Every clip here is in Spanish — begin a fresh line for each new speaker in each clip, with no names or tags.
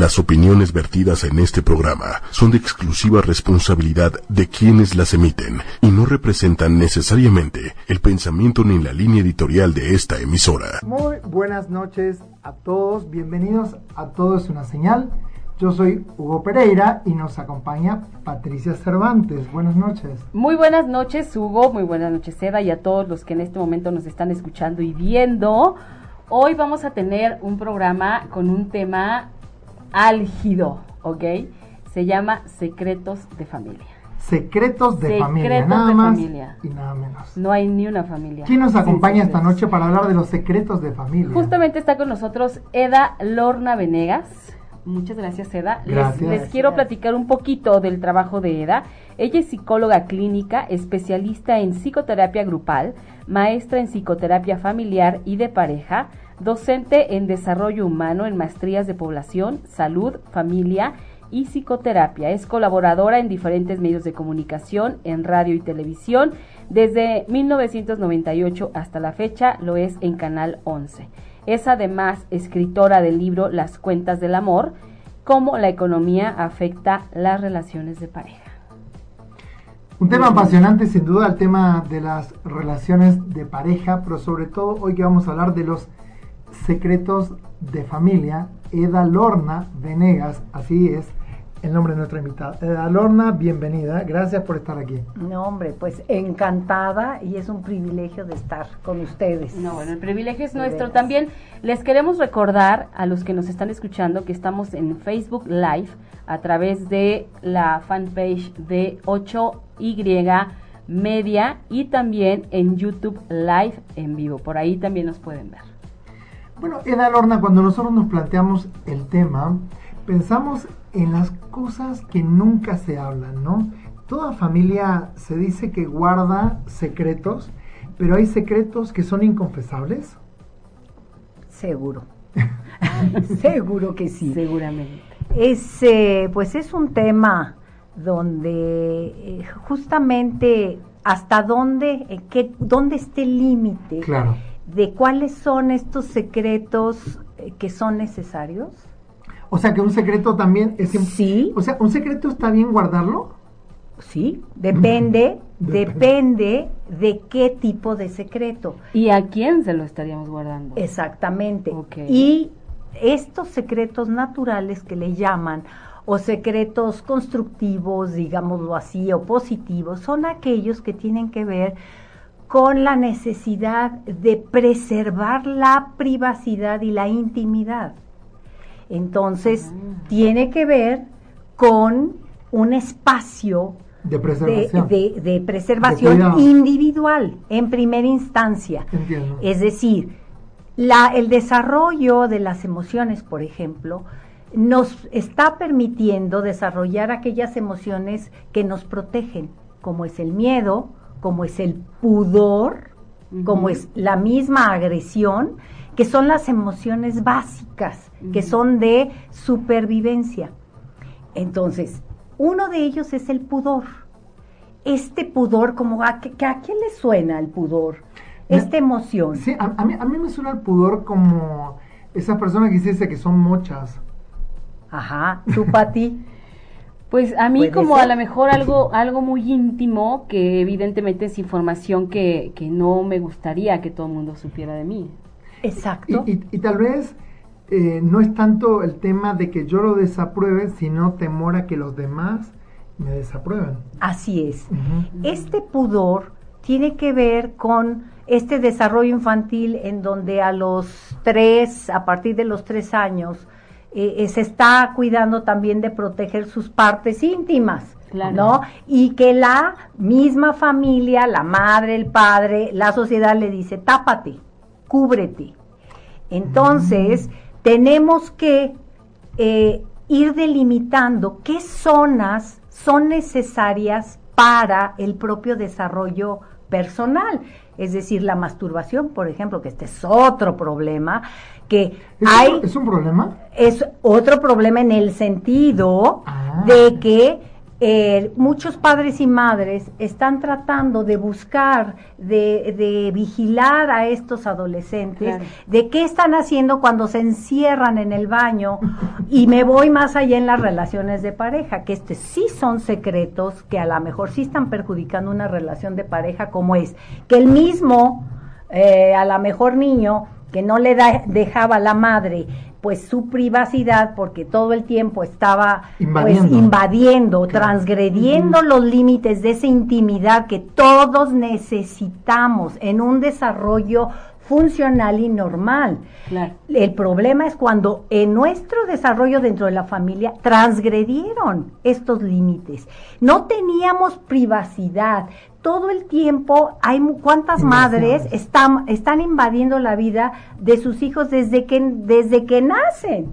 Las opiniones vertidas en este programa son de exclusiva responsabilidad de quienes las emiten y no representan necesariamente el pensamiento ni la línea editorial de esta emisora.
Muy buenas noches a todos, bienvenidos a Todo es una señal. Yo soy Hugo Pereira y nos acompaña Patricia Cervantes. Buenas noches.
Muy buenas noches, Hugo. Muy buenas noches, Seda, y a todos los que en este momento nos están escuchando y viendo. Hoy vamos a tener un programa con un tema álgido, ¿ok? Se llama Secretos de Familia.
Secretos de familia, nada más y nada menos.
No hay ni una familia.
¿Quién nos acompaña esta noche para hablar de los secretos de familia?
Justamente está con nosotros Eda Lorna Venegas. Muchas gracias, Eda. Les, quiero platicar un poquito del trabajo de Eda. Ella es psicóloga clínica, especialista en psicoterapia grupal, maestra en psicoterapia familiar y de pareja, docente en desarrollo humano en maestrías de población, salud, familia y psicoterapia. Es colaboradora en diferentes medios de comunicación, en radio y televisión. Desde 1998 hasta la fecha lo es en Canal 11. Es además escritora del libro Las cuentas del amor, cómo la economía afecta las relaciones de pareja.
Un tema apasionante sin duda el tema de las relaciones de pareja, pero sobre todo hoy que vamos a hablar de los secretos de familia, Eda Lorna Venegas, así es, el nombre de nuestra invitada. Eh, Alorna, bienvenida, gracias por estar aquí.
No, hombre, pues encantada y es un privilegio de estar con ustedes.
No, bueno, el privilegio es nuestro. También les queremos recordar a los que nos están escuchando que estamos en Facebook Live a través de la fanpage de 8Y Media y también en YouTube Live en vivo. Por ahí también nos pueden ver.
Bueno, Eda Lorna, cuando nosotros nos planteamos el tema, pensamos en las cosas que nunca se hablan, ¿no? Toda familia se dice que guarda secretos, pero hay secretos que son inconfesables.
Seguro. Seguro que sí.
Seguramente.
Es, eh, pues es un tema donde eh, justamente hasta dónde, eh, qué, dónde esté el límite de cuáles son estos secretos que son necesarios
o sea que un secreto también es...
Sí.
O sea, ¿un secreto está bien guardarlo?
Sí, depende, depende de qué tipo de secreto.
¿Y a quién se lo estaríamos guardando?
Exactamente. Y estos secretos naturales que le llaman, o secretos constructivos, digámoslo así, o positivos, son aquellos que tienen que ver con la necesidad de preservar la privacidad y la intimidad. Entonces, tiene que ver con un espacio
de preservación,
de, preservación individual en primera instancia. Es decir, la, el desarrollo de las emociones, por ejemplo, nos está permitiendo desarrollar aquellas emociones que nos protegen, como es el miedo, como es el pudor, como es la misma agresión, que son las emociones básicas que son de supervivencia. Entonces, uno de ellos es el pudor. Este pudor, como a, qué le suena el pudor? Esta emoción.
Sí, a, mí, a mí me suena el pudor como esa persona que dice que son mochas.
Ajá, tú para ti.
Pues a mí como a lo mejor algo, algo muy íntimo que evidentemente es información que, que no me gustaría que todo el mundo supiera de mí.
Exacto.
y, y tal vez eh, no es tanto el tema de que yo lo desapruebe, sino temor a que los demás me desaprueben.
Así es. Este pudor tiene que ver con este desarrollo infantil en donde a los tres, a partir de los tres años, eh, eh, se está cuidando también de proteger sus partes íntimas. ¿no? Y que la misma familia, la madre, el padre, la sociedad le dice, tápate, cúbrete. Entonces, tenemos que eh, ir delimitando qué zonas son necesarias para el propio desarrollo personal. Es decir, la masturbación, por ejemplo, que este es otro problema, que
¿Es
hay...
Un, ¿Es un problema?
Es otro problema en el sentido ah. de que eh, muchos padres y madres están tratando de buscar, de, vigilar a estos adolescentes, de qué están haciendo cuando se encierran en el baño y me voy más allá en las relaciones de pareja, que este sí son secretos que a lo mejor sí están perjudicando una relación de pareja como es, que el mismo, eh, a lo mejor niño, que no le dejaba la madre pues su privacidad porque todo el tiempo estaba invadiendo, pues, invadiendo transgrediendo los límites de esa intimidad que todos necesitamos en un desarrollo funcional y normal. El problema es cuando en nuestro desarrollo dentro de la familia transgredieron estos límites. No teníamos privacidad, todo el tiempo hay cuántas madres están, están invadiendo la vida de sus hijos desde que, desde que nacen.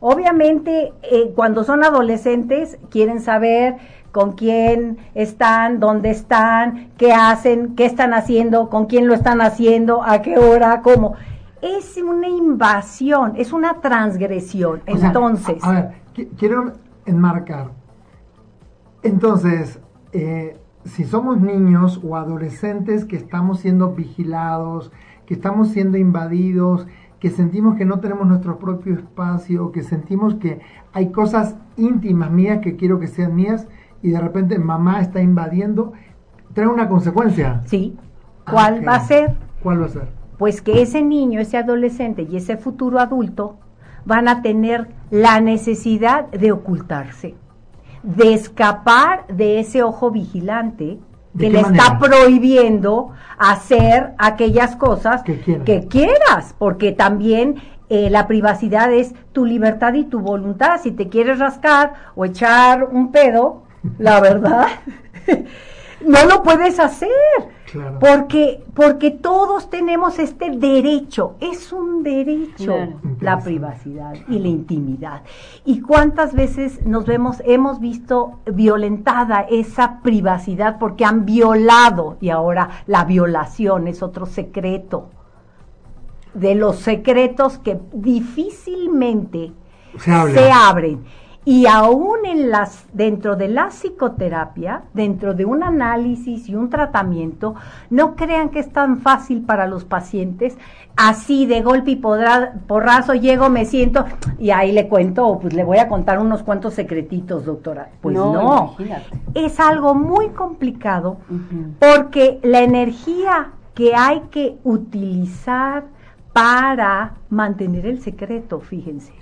Obviamente, eh, cuando son adolescentes, quieren saber con quién están, dónde están, qué hacen, qué están haciendo, con quién lo están haciendo, a qué hora, cómo. Es una invasión, es una transgresión. Entonces.
a ver, quiero enmarcar. Entonces, eh, si somos niños o adolescentes que estamos siendo vigilados, que estamos siendo invadidos, que sentimos que no tenemos nuestro propio espacio, que sentimos que hay cosas íntimas mías que quiero que sean mías y de repente mamá está invadiendo, trae una consecuencia.
Sí. Ah, ¿Cuál va a ser?
¿Cuál va a ser?
Pues que ese niño, ese adolescente y ese futuro adulto van a tener la necesidad de ocultarse de escapar de ese ojo vigilante que le está prohibiendo hacer aquellas cosas que, quieras, porque también eh, la privacidad es tu libertad y tu voluntad. Si te quieres rascar o echar un pedo, la verdad, no lo puedes hacer. Porque, porque todos tenemos este derecho, es un derecho. La privacidad y la intimidad. ¿Y cuántas veces nos vemos, hemos visto violentada esa privacidad porque han violado y ahora la violación es otro secreto? De los secretos que difícilmente se abren y aún en las, dentro de la psicoterapia, dentro de un análisis y un tratamiento, no crean que es tan fácil para los pacientes, así de golpe y porrazo llego, me siento y ahí le cuento, pues le voy a contar unos cuantos secretitos, doctora. Pues no, es algo muy complicado porque la energía que hay que utilizar para mantener el secreto, fíjense,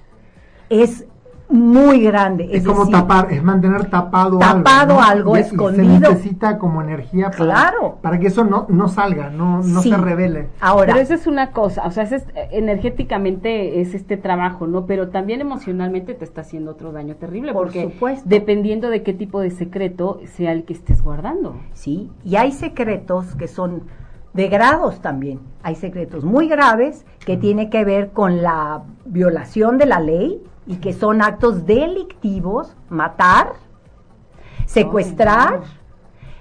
es muy grande.
Es, como tapar, es mantener tapado,
tapado algo, escondido.
se necesita como energía para, claro. para que eso no, no salga, no, no se revele.
Ahora, pero eso es una cosa, o sea, es, energéticamente es este trabajo, ¿no? Pero también emocionalmente te está haciendo otro daño terrible, Por porque supuesto. dependiendo de qué tipo de secreto sea el que estés guardando.
Sí, y hay secretos que son de grados también. Hay secretos muy graves que tiene que ver con la violación de la ley, y que son actos delictivos, matar, secuestrar,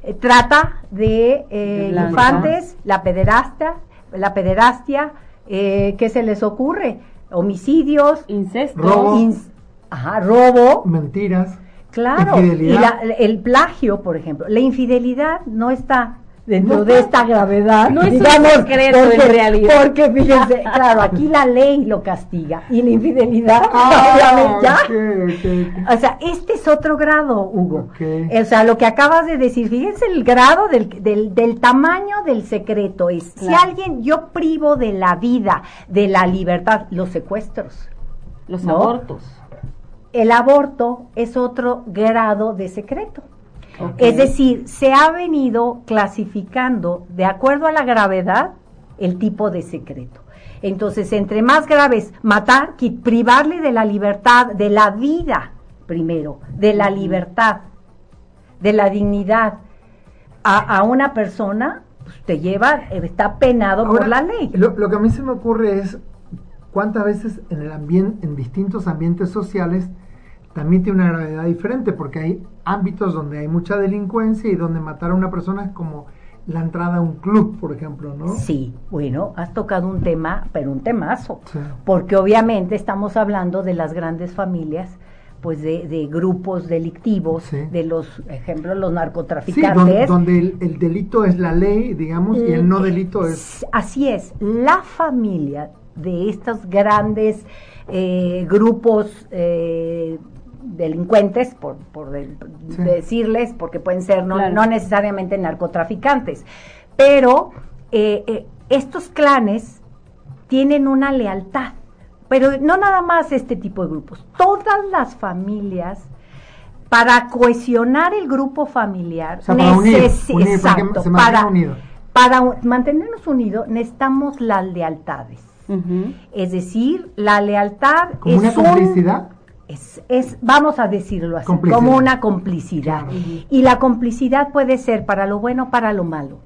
eh, trata de eh, infantes, la pederastia, la pederastia, eh, ¿qué se les ocurre? Homicidios,
incesto,
robo,
ajá, robo,
mentiras,
claro, y el plagio, por ejemplo, la infidelidad no está dentro de esta gravedad.
No es digamos, un secreto porque, en realidad.
Porque fíjense, claro, aquí la ley lo castiga y la infidelidad, ah, obviamente, O sea, este es otro grado, Hugo. O sea, lo que acabas de decir, fíjense el grado del, del, del tamaño del secreto es, si alguien, yo privo de la vida, de la libertad, los secuestros.
Los abortos.
El aborto es otro grado de secreto. Es decir, se ha venido clasificando de acuerdo a la gravedad el tipo de secreto. Entonces, entre más graves, matar, privarle de la libertad, de la vida, primero, de la libertad, de la dignidad a, una persona, pues, te lleva, está penado por la ley.
Lo, lo, que a mí se me ocurre es cuántas veces en el ambiente, en distintos ambientes sociales, también tiene una gravedad diferente, porque hay ámbitos donde hay mucha delincuencia y donde matar a una persona es como la entrada a un club, por ejemplo, ¿no?
Sí, bueno, has tocado un tema, pero un temazo, porque obviamente estamos hablando de las grandes familias, pues de, grupos delictivos, de los ejemplos los narcotraficantes.
Sí, donde, el, delito es la ley, digamos, y el no delito es...
Así es, la familia de estos grandes eh, grupos eh, delincuentes, por, decirles, porque pueden ser no, no necesariamente narcotraficantes, pero eh, estos clanes tienen una lealtad pero no nada más este tipo de grupos, todas las familias para cohesionar el grupo familiar,
para, exacto,
para, para mantenernos unidos necesitamos las lealtades. Es decir, la lealtad
¿Como es una complicidad?
Es, es, vamos a decirlo así, como una complicidad. Y la complicidad puede ser para lo bueno, para lo malo.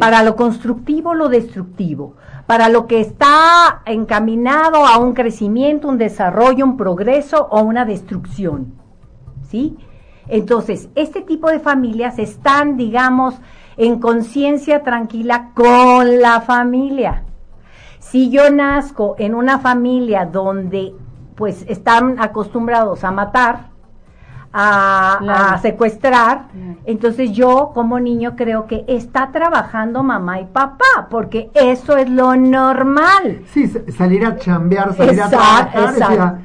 Para lo constructivo, lo destructivo. Para lo que está encaminado a un crecimiento, un desarrollo, un progreso o una destrucción. ¿Sí? Entonces, este tipo de familias están, digamos, en conciencia tranquila con la familia. Si yo nazco en una familia donde pues están acostumbrados a matar, a, secuestrar. Entonces yo como niño creo que está trabajando mamá y papá, porque eso es lo normal.
Sí, salir a chambear, salir a trabajar,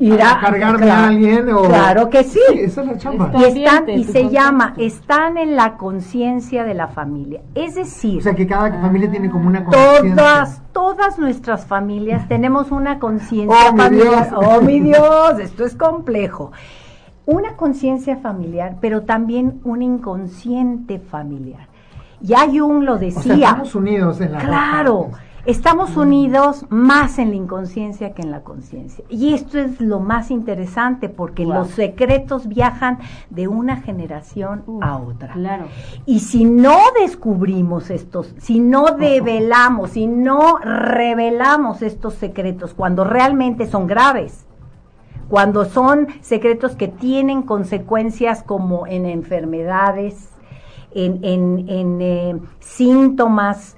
Ir a, cargarme a alguien o...
Claro que sí.
esa es la chamba.
Y, están, y se llama, están en la conciencia de la familia. Es decir...
O sea, que cada familia tiene como una conciencia.
Todas, todas nuestras familias tenemos una conciencia oh, familiar. Oh, mi Dios, esto es complejo una conciencia familiar, pero también un inconsciente familiar. Ya Jung lo decía.
estamos unidos en la
Claro, estamos unidos más en la inconsciencia que en la conciencia. Y esto es lo más interesante porque los secretos viajan de una generación a otra.
Claro.
Y si no descubrimos estos, si no develamos, si no revelamos estos secretos cuando realmente son graves, cuando son secretos que tienen consecuencias como en enfermedades, en, en, eh, síntomas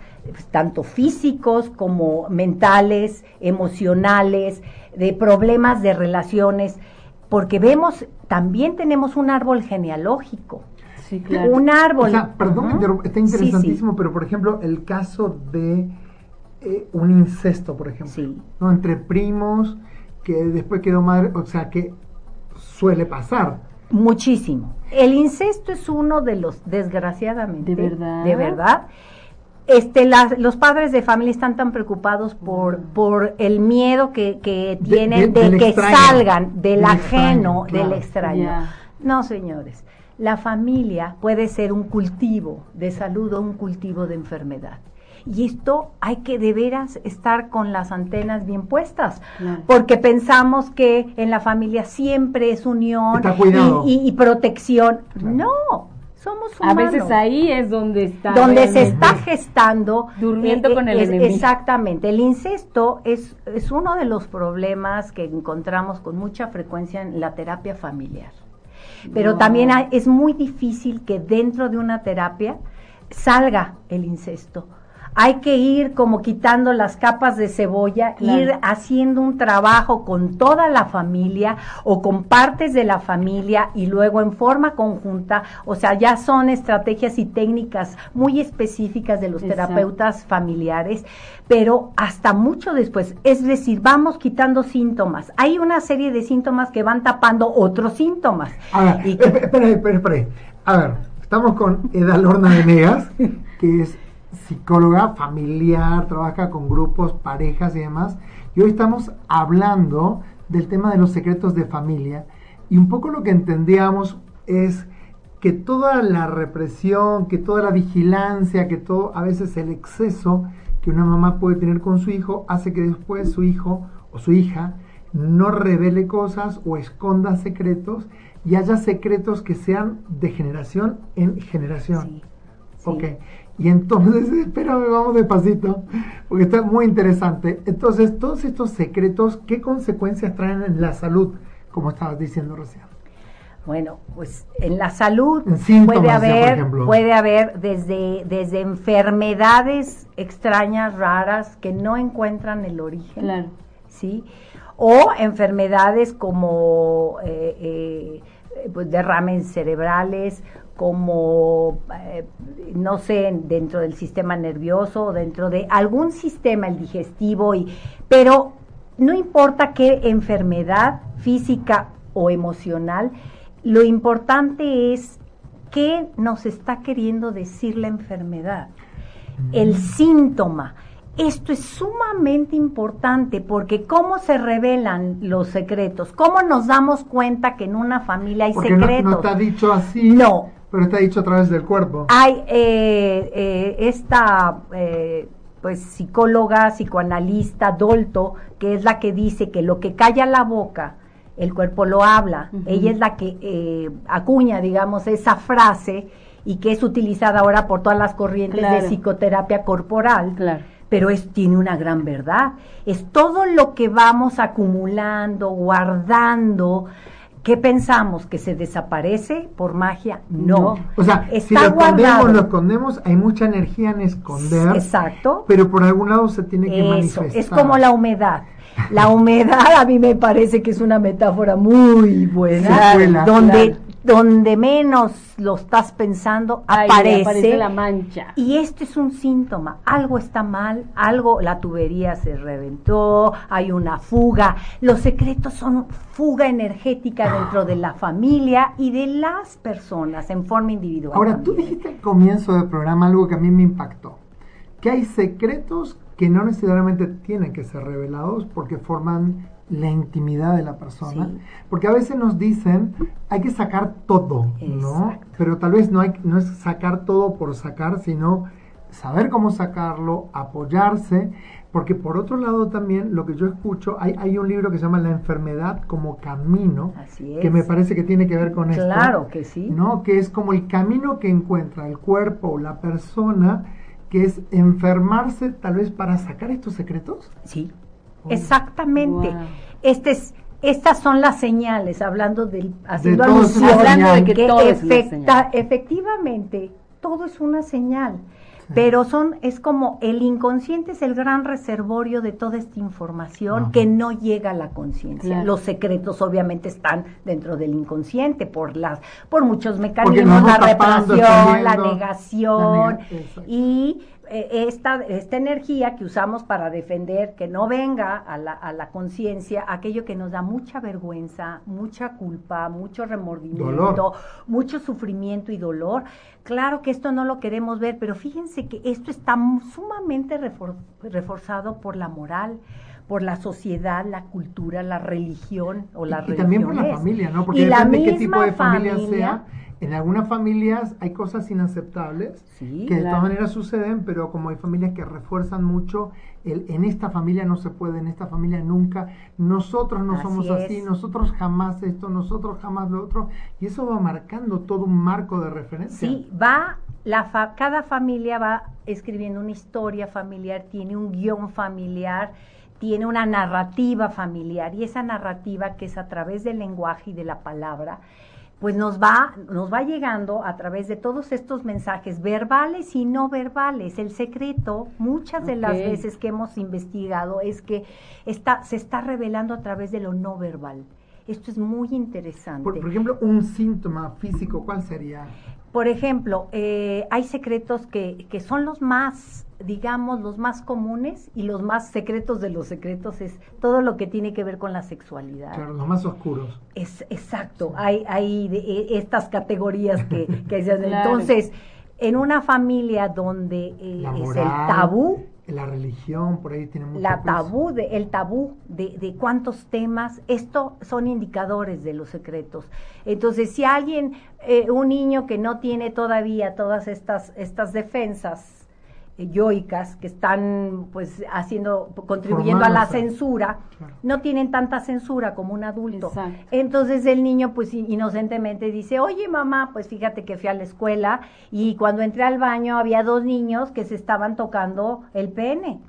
tanto físicos como mentales, emocionales, de problemas de relaciones, porque vemos, también tenemos un árbol genealógico.
Sí, claro.
Un árbol. O
sea, perdón, está interesantísimo, pero por ejemplo, el caso de eh, un incesto, por ejemplo, ¿no? entre primos, que después quedó madre, o sea, que suele pasar.
Muchísimo. El incesto es uno de los, desgraciadamente,
de verdad,
de verdad este, los padres de familia están tan preocupados por, por el miedo que, que tienen de, que salgan del, ajeno, del extraño. No, señores, la familia puede ser un cultivo de salud o un cultivo de enfermedad. Y esto hay que de veras estar con las antenas bien puestas, porque pensamos que en la familia siempre es unión y, protección. No, somos humanos.
A veces ahí es donde está.
Donde se está gestando.
Durmiendo eh, con el enemigo.
Exactamente. El incesto es, es uno de los problemas que encontramos con mucha frecuencia en la terapia familiar. Pero también es muy difícil que dentro de una terapia salga el incesto hay que ir como quitando las capas de cebolla, ir haciendo un trabajo con toda la familia o con partes de la familia y luego en forma conjunta, o sea, ya son estrategias y técnicas muy específicas de los terapeutas familiares, pero hasta mucho después, es decir, vamos quitando síntomas. Hay una serie de síntomas que van tapando otros síntomas.
A ver, y espera, espera, espera. A ver, estamos con Eda Lorna Negas, que es psicóloga familiar, trabaja con grupos, parejas y demás. Y hoy estamos hablando del tema de los secretos de familia. Y un poco lo que entendíamos es que toda la represión, que toda la vigilancia, que todo, a veces el exceso que una mamá puede tener con su hijo, hace que después su hijo o su hija no revele cosas o esconda secretos y haya secretos que sean de generación en generación. Sí, y entonces, espérame, vamos despacito, porque está muy interesante. Entonces, todos estos secretos, ¿qué consecuencias traen en la salud, como estabas diciendo recién?
Bueno, pues en la salud puede haber, puede haber desde, desde enfermedades extrañas, raras, que no encuentran el origen,
claro.
¿sí? o enfermedades como eh, eh, pues derrames cerebrales, como, eh, no sé, dentro del sistema nervioso, dentro de algún sistema, el digestivo, y, pero no importa qué enfermedad física o emocional, lo importante es qué nos está queriendo decir la enfermedad, el síntoma. Esto es sumamente importante porque cómo se revelan los secretos, cómo nos damos cuenta que en una familia hay secretos.
No, no está dicho así.
No.
Pero está dicho a través del cuerpo.
Hay eh, eh, esta eh, pues psicóloga, psicoanalista, Dolto, que es la que dice que lo que calla la boca, el cuerpo lo habla. Ella es la que acuña, digamos, esa frase y que es utilizada ahora por todas las corrientes de psicoterapia corporal.
Claro
pero es, tiene una gran verdad. Es todo lo que vamos acumulando, guardando. ¿Qué pensamos? ¿Que se desaparece por magia? No.
O sea, si lo escondemos, lo escondemos, hay mucha energía en esconder.
Exacto.
Pero por algún lado se tiene que manifestar.
Es como la humedad. La humedad a mí me parece que es una metáfora muy buena, donde donde menos lo estás pensando, aparece,
la mancha.
Y este es un síntoma, algo está mal, algo, la tubería se reventó, hay una fuga. Los secretos son fuga energética dentro de la familia y de las personas en forma individual.
Ahora, tú dijiste al comienzo del programa algo que a mí me impactó, que hay secretos que no necesariamente tienen que ser revelados porque forman la intimidad de la persona, porque a veces nos dicen hay que sacar todo, ¿no? Pero tal vez no hay no es sacar todo por sacar, sino saber cómo sacarlo, apoyarse, porque por otro lado también lo que yo escucho, hay, hay un libro que se llama La enfermedad como camino, que me parece que tiene que ver con
esto. Claro que sí.
¿no? Que es como el camino que encuentra el cuerpo o la persona, que es enfermarse tal vez para sacar estos secretos.
Sí. Exactamente. Este es, estas son las señales, hablando del, haciendo alusión, de que, todo es efectivamente todo es una señal. Pero son, es como el inconsciente es el gran reservorio de toda esta información que no llega a la conciencia. Los secretos obviamente están dentro del inconsciente por las, por muchos mecanismos, la represión, la negación y esta, esta energía que usamos para defender que no venga a la, a la conciencia aquello que nos da mucha vergüenza, mucha culpa, mucho remordimiento, mucho sufrimiento y dolor. Claro que esto no lo queremos ver, pero fíjense que esto está sumamente reforzado por la moral por la sociedad, la cultura, la religión o la
y, y también por la familia, ¿no? Porque depende de qué tipo de familia sea. En algunas familias hay cosas inaceptables que de todas maneras suceden, pero como hay familias que refuerzan mucho el en esta familia no se puede, en esta familia nunca, nosotros no somos así, nosotros jamás esto, nosotros jamás lo otro, y eso va marcando todo un marco de referencia.
Sí, va, la cada familia va escribiendo una historia familiar, tiene un guion familiar, tiene una narrativa familiar, y esa narrativa que es a través del lenguaje y de la palabra, pues nos va, nos va llegando a través de todos estos mensajes verbales y no verbales. El secreto, muchas de las veces que hemos investigado, es que está, se está revelando a través de lo no verbal. Esto es muy interesante.
Por, ejemplo, un síntoma físico, ¿cuál sería?
Por ejemplo, eh, hay secretos que, que son los más digamos, los más comunes y los más secretos de los secretos es todo lo que tiene que ver con la sexualidad.
Claro, los más oscuros.
Es exacto, hay, hay e, estas categorías que, que Entonces, en una familia donde eh, es el tabú,
la religión, por ahí tiene mucho
La tabú, de, el tabú de, de, cuántos temas, esto son indicadores de los secretos. Entonces, si alguien, eh, un niño que no tiene todavía todas estas, estas defensas, yoicas que están pues haciendo contribuyendo a la censura no tienen tanta censura como un adulto. Entonces el niño pues inocentemente dice oye mamá pues fíjate que fui a la escuela y cuando entré al baño había dos niños que se estaban tocando el pene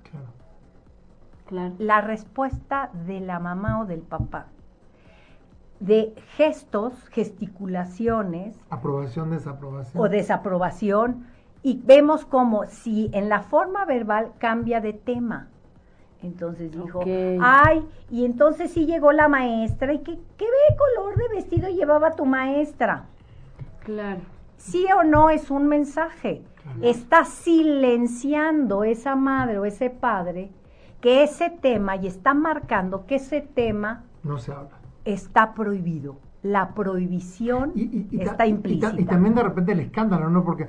claro. la respuesta de la mamá o del papá de gestos gesticulaciones
aprobación desaprobación.
o desaprobación y vemos como si en la forma verbal cambia de tema. Entonces dijo, ay, y entonces sí llegó la maestra, ¿y qué, qué color de vestido llevaba tu maestra?
Claro.
Sí o no es un mensaje. Está silenciando esa madre o ese padre que ese tema y está marcando que ese tema
no se habla.
Está prohibido. La prohibición está implícita.
Y, también de repente el escándalo, ¿no? Porque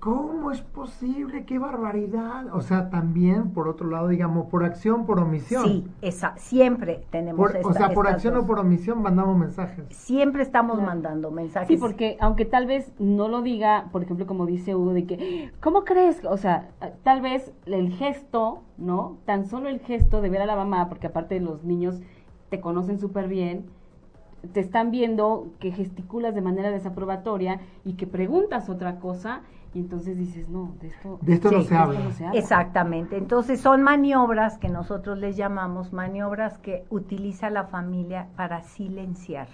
¿Cómo es posible? ¡Qué barbaridad! O sea, también, por otro lado, digamos, por acción, por omisión.
Sí, esa, siempre tenemos
O sea, por acción o por omisión mandamos mensajes.
Siempre estamos mandando mensajes.
Sí, porque aunque tal vez no lo diga, por ejemplo, como dice Hugo, de que, ¿cómo crees? O sea, tal vez el gesto, ¿no? Tan solo el gesto de ver a la mamá, porque aparte los niños te conocen súper bien, te están viendo que gesticulas de manera desaprobatoria y que preguntas otra cosa y entonces dices, no, de esto,
de esto, no, se habla.
Exactamente. Entonces son maniobras que nosotros les llamamos maniobras que utiliza la familia para silenciar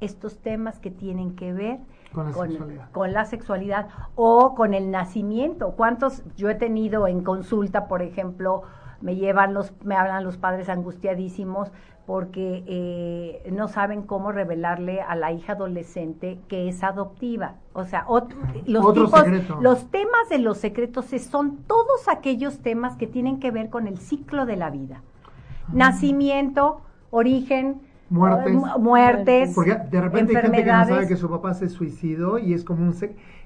estos temas que tienen que ver
con la, sexualidad.
con la sexualidad o con el nacimiento. ¿Cuántos yo he tenido en consulta, por ejemplo, me llevan los, me hablan los padres angustiadísimos porque eh, no saben cómo revelarle a la hija adolescente que es adoptiva. O sea, los, los temas de los secretos son todos aquellos temas que tienen que ver con el ciclo de la vida. Ah. Nacimiento, origen,
muertes,
muertes
porque de repente hay gente que no sabe que su papá se suicidó y es como un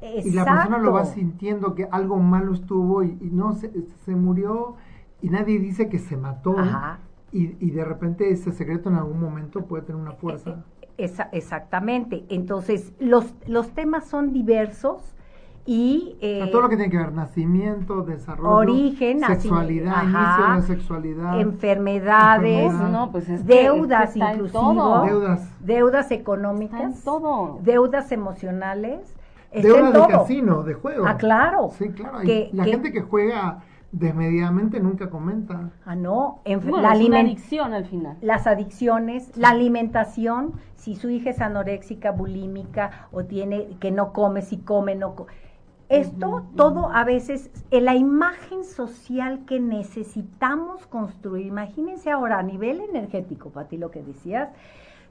y la persona lo va sintiendo que algo malo estuvo y, no se, se, murió y nadie dice que se mató Ajá. Y, de repente ese secreto en algún momento puede tener una fuerza.
Eh, eh, exactamente. Entonces, los, los temas son diversos y...
Eh, todo lo que tiene que ver, nacimiento, desarrollo,
origen,
sexualidad, inicio de la sexualidad,
enfermedades, pues deudas inclusive, deudas, deudas económicas,
todo.
deudas emocionales.
Deudas de casino, de juego.
Ah, claro.
Sí, claro. la gente que juega desmedidamente nunca comenta.
Ah, no,
en, la adicción al final.
Las adicciones, la alimentación, si su hija es anoréxica, bulímica o tiene que no come, si come, no come. Esto todo a veces, en la imagen social que necesitamos construir, imagínense ahora a nivel energético, Pati, lo que decías,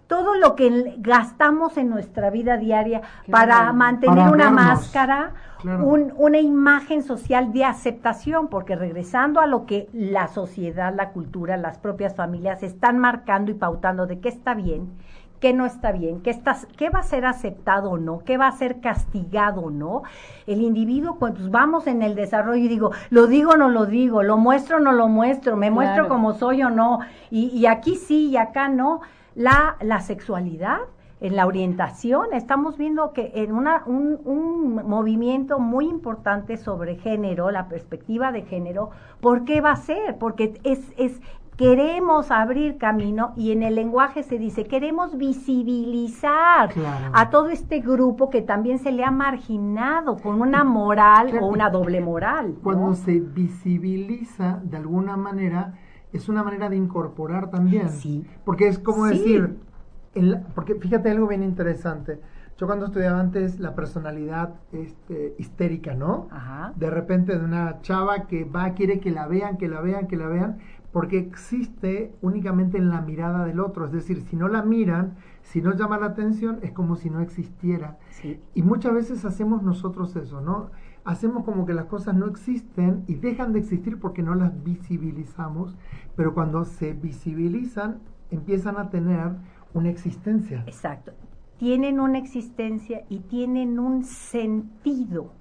todo lo que gastamos en nuestra vida diaria para mantener una máscara, una imagen social de aceptación, porque regresando a lo que la sociedad, la cultura, las propias familias están marcando y pautando de qué está bien, qué no está bien, qué, estás, qué va a ser aceptado o no, qué va a ser castigado o no. El individuo, pues vamos en el desarrollo y digo, lo digo o no lo digo, lo muestro o no lo muestro, me muestro como soy o no, y, y aquí sí y acá no la, la sexualidad, en la orientación. Estamos viendo que en una, un, un, movimiento muy importante sobre género, la perspectiva de género, ¿por qué va a ser? Porque es, es queremos abrir camino y en el lenguaje se dice, queremos visibilizar a todo este grupo que también se le ha marginado con una moral o una doble moral.
Cuando se visibiliza de alguna manera, es una manera de incorporar también.
Sí.
Porque es como decir, porque fíjate algo bien interesante. Yo cuando estudiaba antes la personalidad este, histérica, ¿no?
Ajá.
De repente de una chava que va, quiere que la vean, que la vean, que la vean, porque existe únicamente en la mirada del otro. Es decir, si no la miran, si no llama la atención, es como si no existiera.
Sí.
Y muchas veces hacemos nosotros eso, ¿no? Hacemos como que las cosas no existen y dejan de existir porque no las visibilizamos, pero cuando se visibilizan empiezan a tener una existencia.
Exacto. Tienen una existencia y tienen un sentido.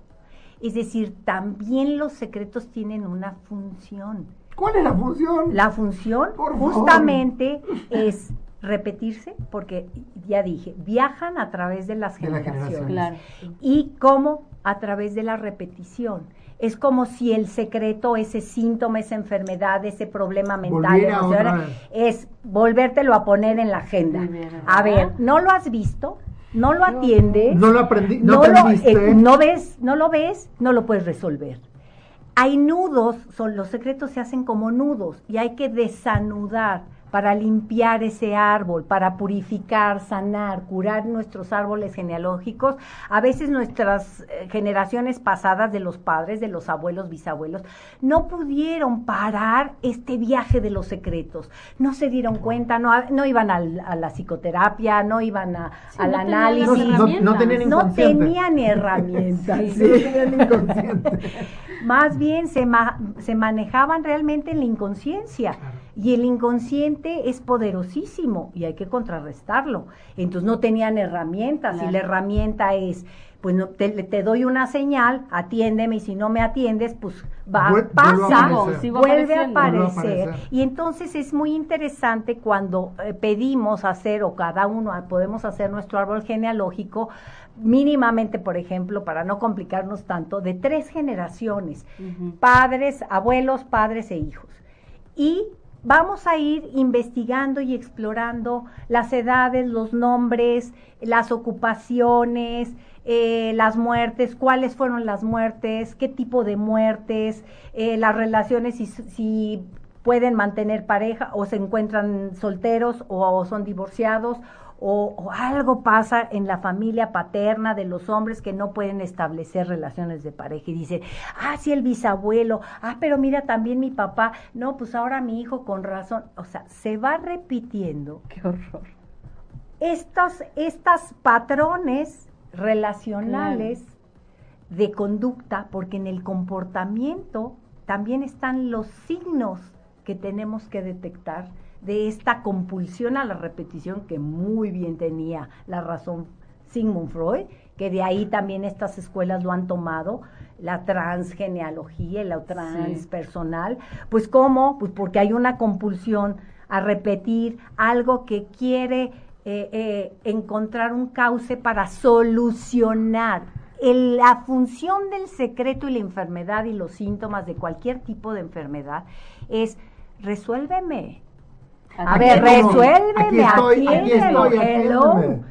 Es decir, también los secretos tienen una función.
¿Cuál es la función?
La función justamente es repetirse, porque ya dije, viajan a través de las generaciones. ¿Y cómo? A través de la repetición. Es como si el secreto, ese síntoma, esa enfermedad, ese problema mental, es volvértelo a poner en la agenda. A ver, ¿no lo has visto? ¿No lo atiendes?
No lo aprendí, no,
lo, eh, no ves, no lo ves, no lo puedes resolver. Hay nudos, son, los secretos se hacen como nudos y hay que desanudar para limpiar ese árbol, para purificar, sanar, curar nuestros árboles genealógicos. A veces nuestras eh, generaciones pasadas de los padres, de los abuelos, bisabuelos, no pudieron parar este viaje de los secretos. No se dieron cuenta, no, no iban a la psicoterapia, no iban a, al análisis.
no, tenían
no tenían herramientas. Más bien se, se manejaban realmente en la inconsciencia. Y el inconsciente es poderosísimo y hay que contrarrestarlo. Entonces no tenían herramientas. Y la herramienta es, pues no, te, te, doy una señal, atiéndeme y si no me atiendes, pues va, pasa, vuelve a aparecer. Y entonces es muy interesante cuando eh, pedimos hacer o cada uno podemos hacer nuestro árbol genealógico mínimamente, por ejemplo, para no complicarnos tanto, de tres generaciones, padres, abuelos, padres e hijos. Y vamos a ir investigando y explorando las edades, los nombres, las ocupaciones, eh, las muertes, cuáles fueron las muertes, qué tipo de muertes, eh, las relaciones, si, si pueden mantener pareja o se encuentran solteros o son divorciados o, algo pasa en la familia paterna de los hombres que no pueden establecer relaciones de pareja y dicen, ah, sí, el bisabuelo, ah, pero mira también mi papá, no, pues ahora mi hijo con razón, o sea, se va repitiendo.
Qué horror.
Estos, estas patrones relacionales de conducta, porque en el comportamiento también están los signos que tenemos que detectar de esta compulsión a la repetición que muy bien tenía la razón Sigmund Freud, que de ahí también estas escuelas lo han tomado, la transgenealogía, la transpersonal, pues cómo, pues porque hay una compulsión a repetir algo que quiere eh, eh, encontrar un cauce para solucionar. la función del secreto y la enfermedad y los síntomas de cualquier tipo de enfermedad es resuélveme, a ver, resuélveme, aquí estoy,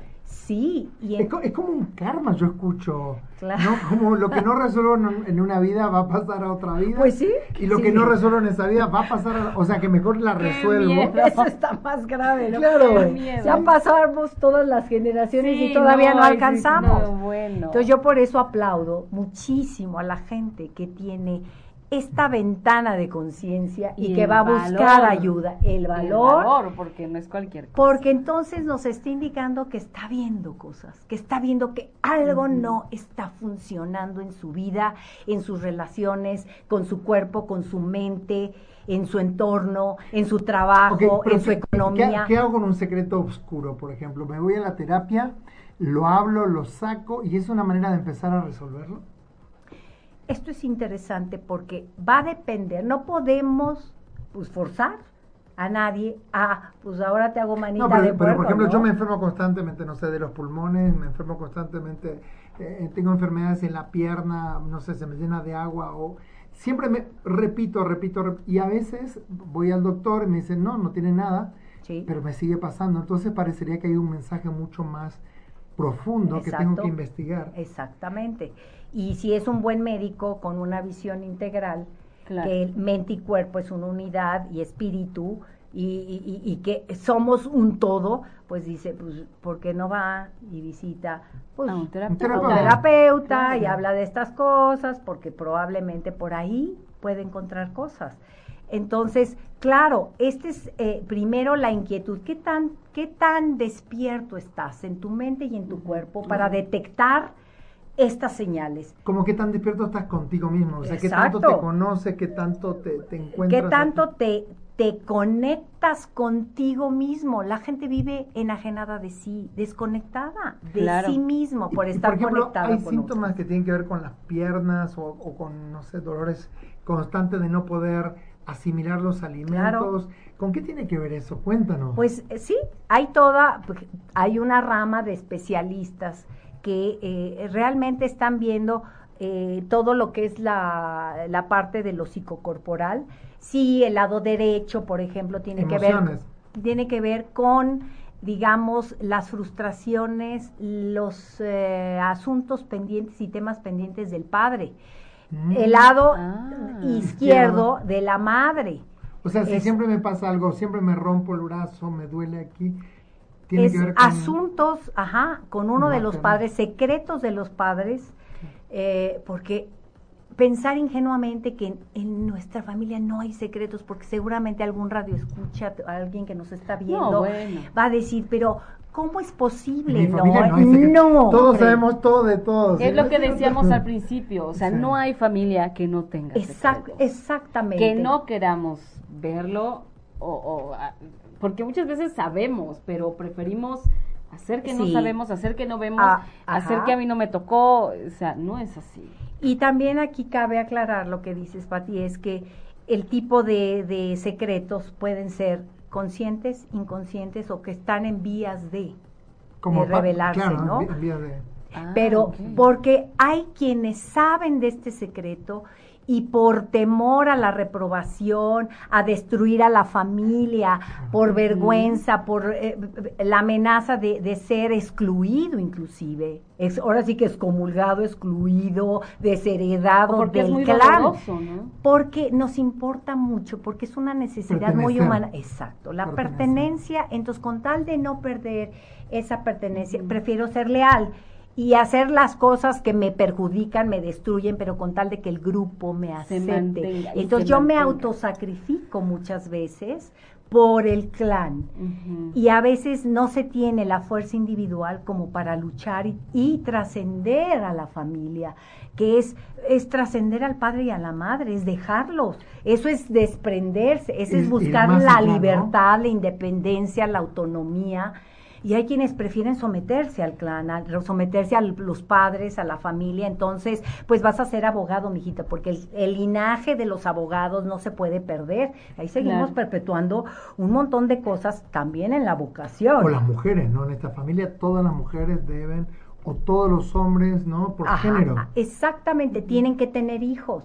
Sí.
Y es, como un karma, yo escucho. Claro. Como lo que no resuelvo en una vida va a pasar a otra vida.
Pues sí.
Y lo que no resuelvo en esa vida va a pasar a O sea, que mejor la resuelvo.
Eso está más grave, ¿no? Claro. Ya pasamos todas las generaciones y todavía no, alcanzamos. bueno. Entonces yo por eso aplaudo muchísimo a la gente que tiene esta ventana de conciencia y, que va a buscar ayuda, el valor,
porque no es cualquier cosa.
Porque entonces nos está indicando que está viendo cosas, que está viendo que algo no está funcionando en su vida, en sus relaciones, con su cuerpo, con su mente, en su entorno, en su trabajo, en su economía.
¿qué, ¿Qué hago con un secreto oscuro, por ejemplo? Me voy a la terapia, lo hablo, lo saco y es una manera de empezar a resolverlo
esto es interesante porque va a depender, no podemos pues forzar a nadie a, pues ahora te hago manita
no, pero,
de
pero por ejemplo, yo me enfermo constantemente, no sé, de los pulmones, me enfermo constantemente, eh, tengo enfermedades en la pierna, no sé, se me llena de agua o siempre me repito, repito, y a veces voy al doctor y me dicen, no, no tiene nada, pero me sigue pasando. Entonces parecería que hay un mensaje mucho más profundo que tengo que investigar.
Exactamente. Y si es un buen médico con una visión integral, que mente y cuerpo es una unidad y espíritu, y, y, que somos un todo, pues dice, pues, ¿por qué no va y visita pues, un terapeuta, y habla de estas cosas? Porque probablemente por ahí puede encontrar cosas. Entonces, claro, este es eh, primero la inquietud. ¿Qué tan, ¿Qué tan despierto estás en tu mente y en tu cuerpo para detectar estas señales.
Como que tan despierto estás contigo mismo, o sea, qué tanto te conoces, qué tanto te, te encuentras.
Qué tanto te, te conectas contigo mismo. La gente vive enajenada de sí, desconectada de sí mismo por estar por ejemplo,
Hay síntomas que tienen que ver con las piernas o, con, no sé, dolores constantes de no poder asimilar los alimentos. ¿Con qué tiene que ver eso? Cuéntanos.
Pues eh, sí, hay toda, hay una rama de especialistas que eh, realmente están viendo eh, todo lo que es la, la, parte de lo psicocorporal. Sí, el lado derecho, por ejemplo, tiene que ver tiene que ver con digamos las frustraciones, los eh, asuntos pendientes y temas pendientes del padre. Mm. El lado ah. izquierdo de la madre
O sea, si siempre me pasa algo, siempre me rompo el brazo, me duele aquí,
tiene es que ver con asuntos, ajá, con uno de los padres, secretos de los padres, eh, porque pensar ingenuamente que en, nuestra familia no hay secretos, porque seguramente algún radio escucha, alguien que nos está viendo, va a decir, pero ¿cómo es posible?
no, no, todos sabemos todo de todos.
Es lo que decíamos al principio, o sea, no hay familia que no tenga secretos.
Exactamente.
Que no queramos verlo, o, porque muchas veces sabemos, pero preferimos hacer que no sabemos, hacer que no vemos, ah, hacer que a mí no me tocó, o sea, no es así.
Y también aquí cabe aclarar lo que dices, Pati, es que el tipo de, secretos pueden ser conscientes, inconscientes o que están en vías de, revelarse, ¿no? Pero ah, porque hay quienes saben de este secreto y por temor a la reprobación, a destruir a la familia, por vergüenza, por eh, la amenaza de, ser excluido inclusive. Es, ahora sí que es comulgado, excluido, desheredado del clan. Porque nos importa mucho, porque es una necesidad muy humana. Exacto, la pertenencia, entonces con tal de no perder esa pertenencia, prefiero ser leal y hacer las cosas que me perjudican, me destruyen, pero con tal de que el grupo me acepte. Entonces yo me autosacrifico muchas veces por el clan. Y a veces no se tiene la fuerza individual como para luchar y, trascender a la familia, que es, es trascender al padre y a la madre, es dejarlos, eso es desprenderse, eso es, buscar la libertad, la independencia, la autonomía y hay quienes prefieren someterse al clan, someterse a los padres, a la familia, entonces pues vas a ser abogado, mijita, porque el, linaje de los abogados no se puede perder. Ahí seguimos perpetuando un montón de cosas también en la vocación.
O las mujeres, ¿no? En esta familia todas las mujeres deben o todos los hombres, ¿no? Por género.
Exactamente, tienen que tener hijos.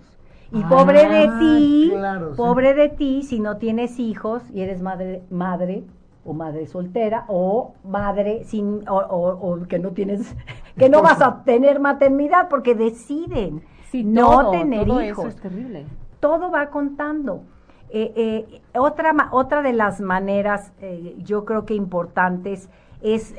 Y ah, pobre de ti, pobre de ti si no tienes hijos y eres madre, madre o madre soltera o madre sin o, que no tienes que no vas a tener maternidad porque deciden no tener hijos.
es terrible.
Todo va contando. Eh, eh, otra otra de las maneras eh, yo creo que importantes es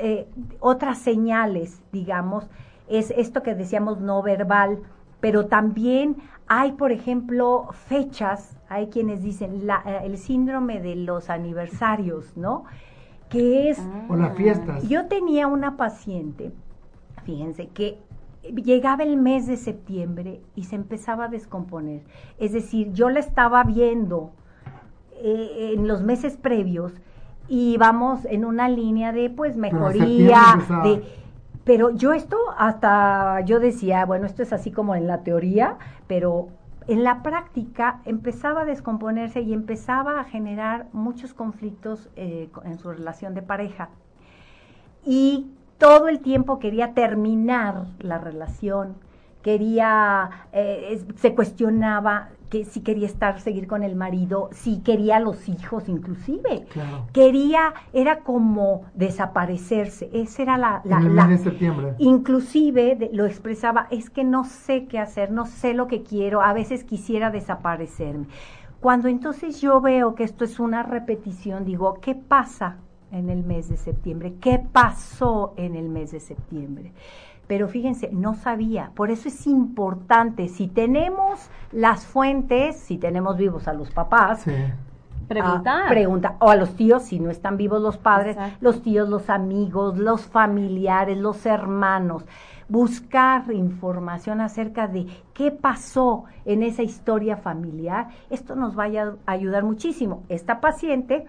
otras señales, digamos, es esto que decíamos no verbal, pero también hay, por ejemplo, fechas, hay quienes dicen la, eh, el síndrome de los aniversarios, ¿no? Que es...
o las fiestas.
Yo tenía una paciente, fíjense, que llegaba el mes de septiembre y se empezaba a descomponer. Es decir, yo la estaba viendo eh, en los meses previos y vamos en una línea de pues mejoría, de pero yo esto hasta yo decía, bueno, esto es así como en la teoría, pero en la práctica empezaba a descomponerse y empezaba a generar muchos conflictos eh, en su relación de pareja. Y todo el tiempo quería terminar la relación, quería, eh, se cuestionaba que si quería estar, seguir con el marido, si quería los hijos inclusive. Quería, era como desaparecerse. Esa era la... la,
en de septiembre.
Inclusive lo expresaba, es que no sé qué hacer, no sé lo que quiero, a veces quisiera desaparecerme. Cuando entonces yo veo que esto es una repetición, digo, ¿qué pasa en el mes de septiembre? ¿Qué pasó en el mes de septiembre? pero fíjense, no sabía. Por eso es importante, si tenemos las fuentes, si tenemos vivos a los papás,
Preguntar.
pregunta, o a los tíos, si no están vivos los padres, los tíos, los amigos, los familiares, los hermanos. Buscar información acerca de qué pasó en esa historia familiar. Esto nos va a ayudar muchísimo. Esta paciente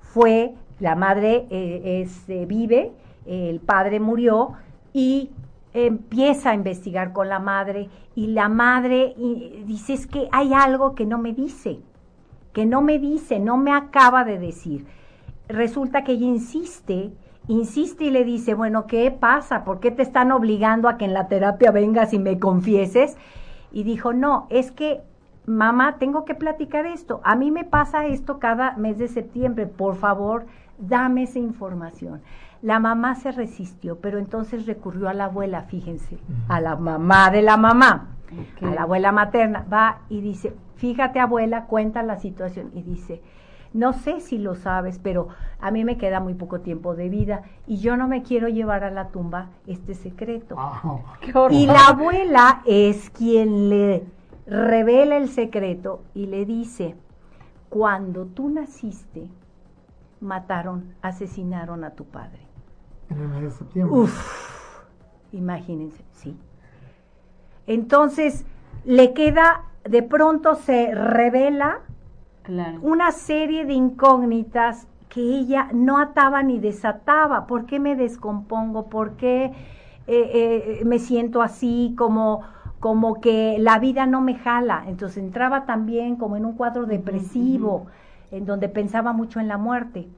fue, la madre eh, es, eh, vive, el padre murió y empieza a investigar con la madre y la madre dice es que hay algo que no me dice, que no me dice, no me acaba de decir. Resulta que ella insiste, insiste y le dice, bueno, ¿qué pasa? ¿Por qué te están obligando a que en la terapia vengas y me confieses? Y dijo, no, es que mamá, tengo que platicar esto. A mí me pasa esto cada mes de septiembre. Por favor, dame esa información La mamá se resistió, pero entonces recurrió a la abuela, fíjense, a la mamá de la mamá, a la abuela materna. Va y dice, fíjate abuela, cuenta la situación y dice, no sé si lo sabes, pero a mí me queda muy poco tiempo de vida y yo no me quiero llevar a la tumba este secreto. Ah, y la abuela es quien le revela el secreto y le dice, cuando tú naciste, mataron, asesinaron a tu padre.
En el mes de septiembre.
Uf, imagínense, sí. Entonces, le queda, de pronto se revela una serie de incógnitas que ella no ataba ni desataba. ¿Por qué me descompongo? ¿Por qué eh, eh, me siento así como como que la vida no me jala. Entonces entraba también como en un cuadro depresivo, en donde pensaba mucho en la muerte.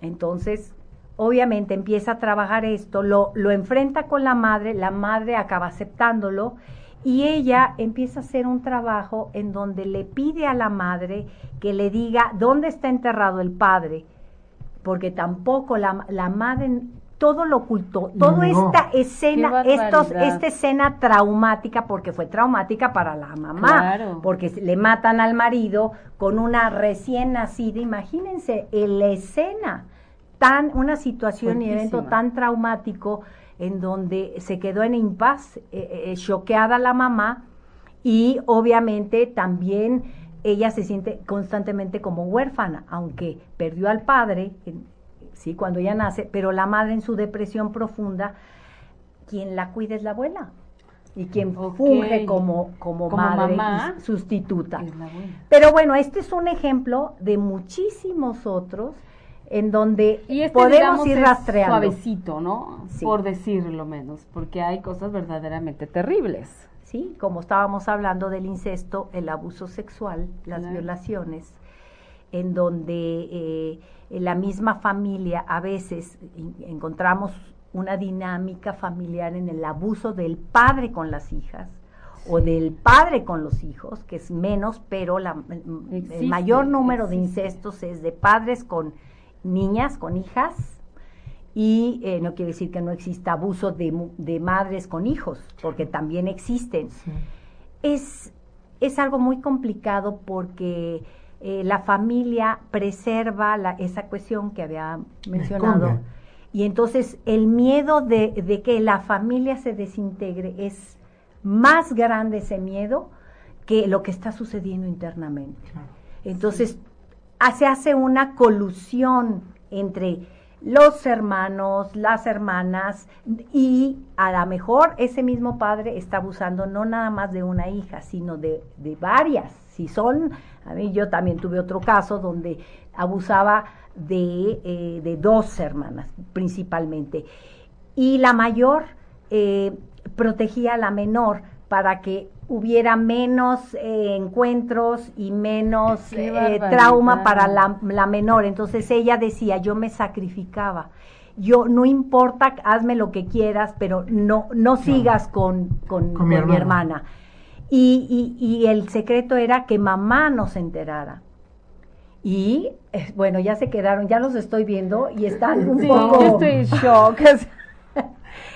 Entonces, obviamente empieza a trabajar esto, lo, lo enfrenta con la madre, la madre acaba aceptándolo y ella empieza a hacer un trabajo en donde le pide a la madre que le diga dónde está enterrado el padre, porque tampoco la, la madre todo lo ocultó, toda esta escena, estos, esta escena traumática, porque fue traumática para la mamá, porque le matan al marido con una recién nacida, imagínense la escena, tan, una situación y evento tan traumático en donde se quedó en impas, eh, eh, eh, choqueada la mamá y obviamente también ella se siente constantemente como huérfana, aunque perdió al padre, ¿sí? Cuando ella nace, pero la madre en su depresión profunda, quien la cuida es la abuela. Y quien funge como, como, madre sustituta. Pero bueno, este es un ejemplo de muchísimos otros en donde
y este,
podemos ir rastreando.
Suavecito, ¿no? Por decirlo menos, porque hay cosas verdaderamente terribles.
Sí, como estábamos hablando del incesto, el abuso sexual, las violaciones, en donde eh, la misma familia a veces encontramos una dinámica familiar en el abuso del padre con las hijas o del padre con los hijos, que es menos, pero la, el mayor número de incestos es de padres con niñas, con hijas, y eh, no quiere decir que no exista abuso de, de madres con hijos, porque también existen. Es, es algo muy complicado porque eh, la familia preserva la, esa cuestión que había mencionado. Y entonces el miedo de, que la familia se desintegre es más grande ese miedo que lo que está sucediendo internamente. Entonces se hace una colusión entre los hermanos, las hermanas, y a lo mejor ese mismo padre está abusando no nada más de una hija, sino de, de varias. Si son a mí yo también tuve otro caso donde abusaba de, eh, de dos hermanas principalmente. Y la mayor eh, protegía a la menor para que hubiera menos eh, encuentros y menos trauma para la, la, menor. Entonces ella decía, yo me sacrificaba. Yo, no importa, hazme lo que quieras, pero no, no sigas con, con, mi hermana. Y, y, el secreto era que mamá no se enterara. Y bueno, ya se quedaron, ya los estoy viendo y están un poco.
estoy en shock.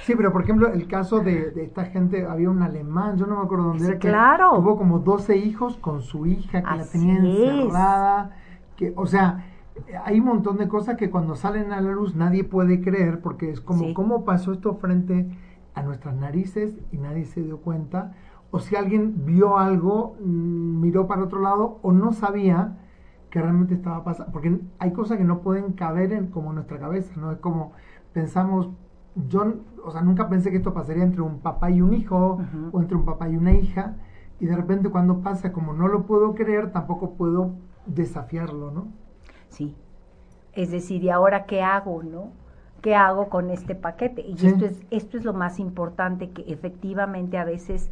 Sí, pero por ejemplo, el caso de, esta gente, había un alemán, yo no me acuerdo dónde era,
que claro.
tuvo como 12 hijos con su hija, que la tenía encerrada. Que, o sea, hay un montón de cosas que cuando salen a la luz nadie puede creer, porque es como, ¿cómo pasó esto frente a nuestras narices y nadie se dio cuenta? O si alguien vio algo, mm, miró para otro lado o no sabía que realmente estaba pasando. Porque hay cosas que no pueden caber en como nuestra cabeza, ¿no? Es como pensamos, yo, o sea, nunca pensé que esto pasaría entre un papá y un hijo o entre un papá y una hija. Y de repente cuando pasa, como no lo puedo creer, tampoco puedo desafiarlo, ¿no?
Sí. Es decir, ¿y ahora qué hago, no? ¿Qué hago con este paquete? Y esto, es, esto es lo más importante, que efectivamente a veces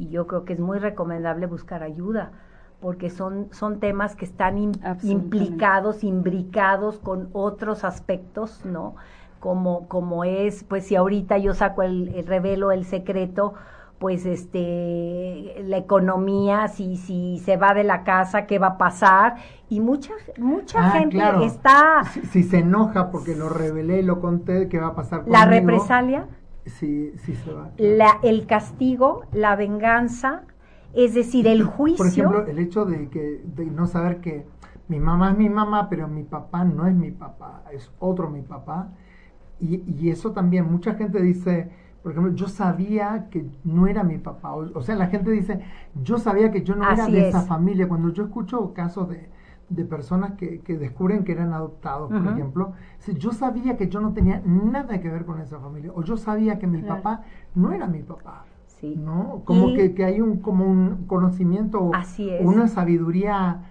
y yo creo que es muy recomendable buscar ayuda porque son, son temas que están implicados, imbricados con otros aspectos, ¿no? Como, como es, pues si ahorita yo saco el, revelo el secreto, pues este la economía si si se va de la casa qué va a pasar y mucha mucha ah, gente está
si, se enoja porque lo revelé lo conté qué va a pasar
conmigo, la represalia
sí sí se va
la, el castigo la venganza es decir el juicio
por ejemplo el hecho de que de no saber que mi mamá es mi mamá pero mi papá no es mi papá es otro mi papá y, y eso también mucha gente dice por ejemplo, yo sabía que no era mi papá. O, sea, la gente dice, yo sabía que yo no era de esa familia. Cuando yo escucho casos de, de personas que, que, descubren que eran adoptados, por ejemplo, yo sabía que yo no tenía nada que ver con esa familia. O yo sabía que mi papá no era mi papá. Sí. ¿No? Como que, que, hay un, como un conocimiento,
Así es.
una sabiduría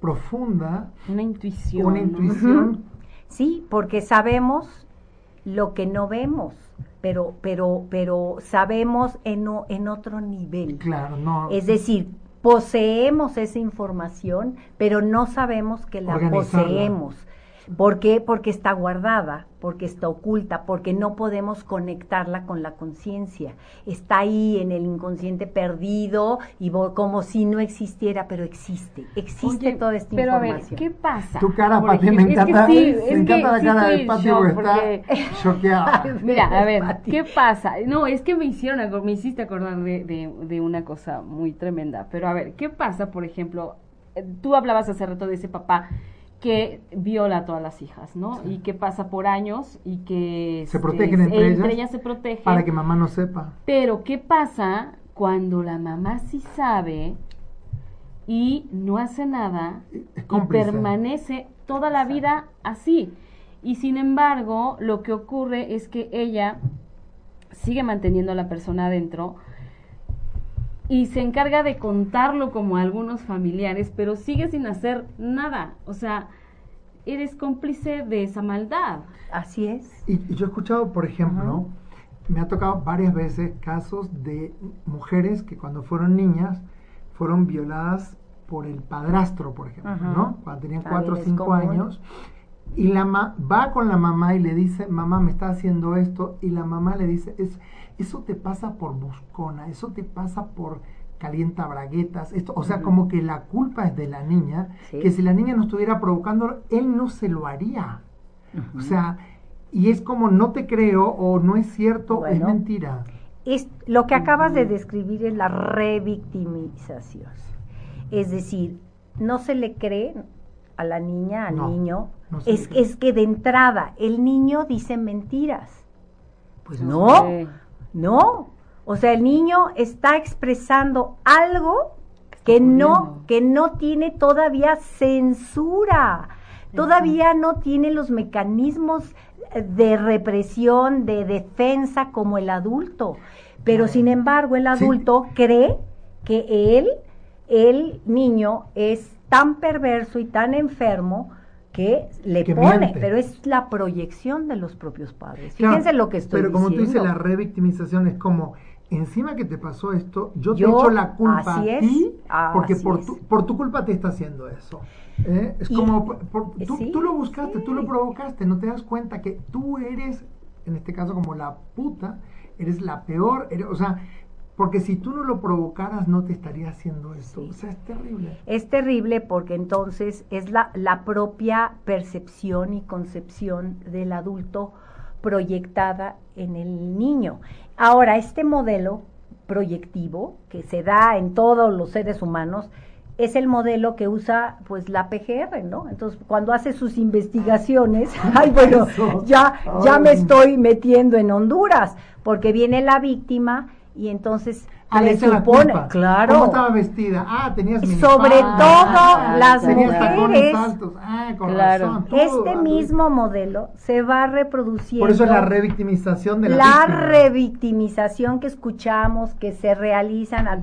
profunda.
Una intuición.
Una intuición.
Sí, porque sabemos lo que no vemos pero, pero, pero sabemos en, en otro nivel.
Claro, no.
Es decir, poseemos esa información, pero no sabemos que la poseemos. ¿Por qué? Porque está guardada, porque está oculta, porque no podemos conectarla con la conciencia. Está ahí en el inconsciente perdido y como si no existiera, pero existe. Existe toda esta
pero
información.
A ver, ¿qué pasa?
Tu cara, Pati, me encanta. me encanta la cara de Pati porque está choqueada.
Mira, a ver, ¿qué pasa? No, es que me hicieron, me hiciste acordar de, de, de una cosa muy tremenda. Pero a ver, ¿qué pasa, por ejemplo? Eh, tú hablabas hace rato de ese papá que viola a todas las hijas, ¿no? Y que pasa por años y que...
Se este, protegen entre,
entre ellas, se protegen.
Para que mamá no sepa.
Pero, ¿qué pasa cuando la mamá sí sabe y no hace nada y permanece toda la vida así? Y sin embargo, lo que ocurre es que ella sigue manteniendo a la persona adentro, y se encarga de contarlo como a algunos familiares, pero sigue sin hacer nada. O sea, eres cómplice de esa maldad.
Así es.
Y, yo he escuchado, por ejemplo, me ha tocado varias veces casos de mujeres que cuando fueron niñas fueron violadas por el padrastro, por ejemplo, ¿no? Cuando tenían cuatro o cinco años. Y la va con la mamá y le dice, mamá, me está haciendo esto. Y la mamá le dice, es, eso te pasa por buscona, eso te pasa por calienta braguetas, esto, o sea, como que la culpa es de la niña, que si la niña no estuviera provocando, él no se lo haría. O sea, y es como no te creo o no es cierto, es mentira.
Es, lo que acabas de describir es la revictimización. Es decir, no se le cree a la niña, al niño, es, es que de entrada el niño dice mentiras. Pues no, no. O sea, el niño está expresando algo que no, que no tiene todavía censura, todavía no tiene los mecanismos de represión, de defensa como el adulto. Pero sin embargo, el adulto cree que él, el niño, es tan perverso y tan enfermo que le pone, pero es la proyección de los propios padres. Fíjense lo que estoy
diciendo. Pero como tú dices, la revictimización es como, encima que te pasó esto, yo, te echo la culpa a ti, porque por tu, por tu culpa te está haciendo eso. ¿eh? Es como, tú, tú, lo buscaste, tú lo provocaste, no te das cuenta que tú eres, en este caso como la puta, eres la peor, o sea, porque si tú no lo provocaras, no te estaría haciendo eso. O sea, es terrible.
Es terrible porque entonces es la, la propia percepción y concepción del adulto proyectada en el niño. Ahora, este modelo proyectivo que se da en todos los seres humanos es el modelo que usa pues la PGR, ¿no? Entonces, cuando hace sus investigaciones, ay bueno, ya ya me estoy metiendo en Honduras, porque viene la víctima y entonces
ah, le supone, claro. ¿Cómo estaba vestida? Ah, tenías
sobre todo ah, las mujeres. Ah, claro. este mismo modelo se va reproduciendo.
Por eso es la revictimización de la
La revictimización que escuchamos que se realizan a,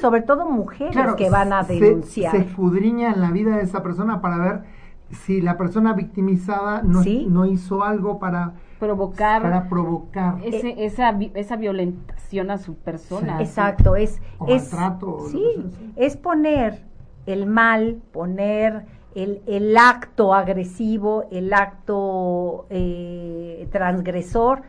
sobre todo mujeres que van a denunciar.
Se, se escudriña en la vida de esa persona para ver si la persona victimizada no, no hizo algo para
provocar
para provocar.
ese, esa esa violentación a su persona.
Exacto es es sí. es poner el mal poner el, el acto agresivo el acto eh, transgresor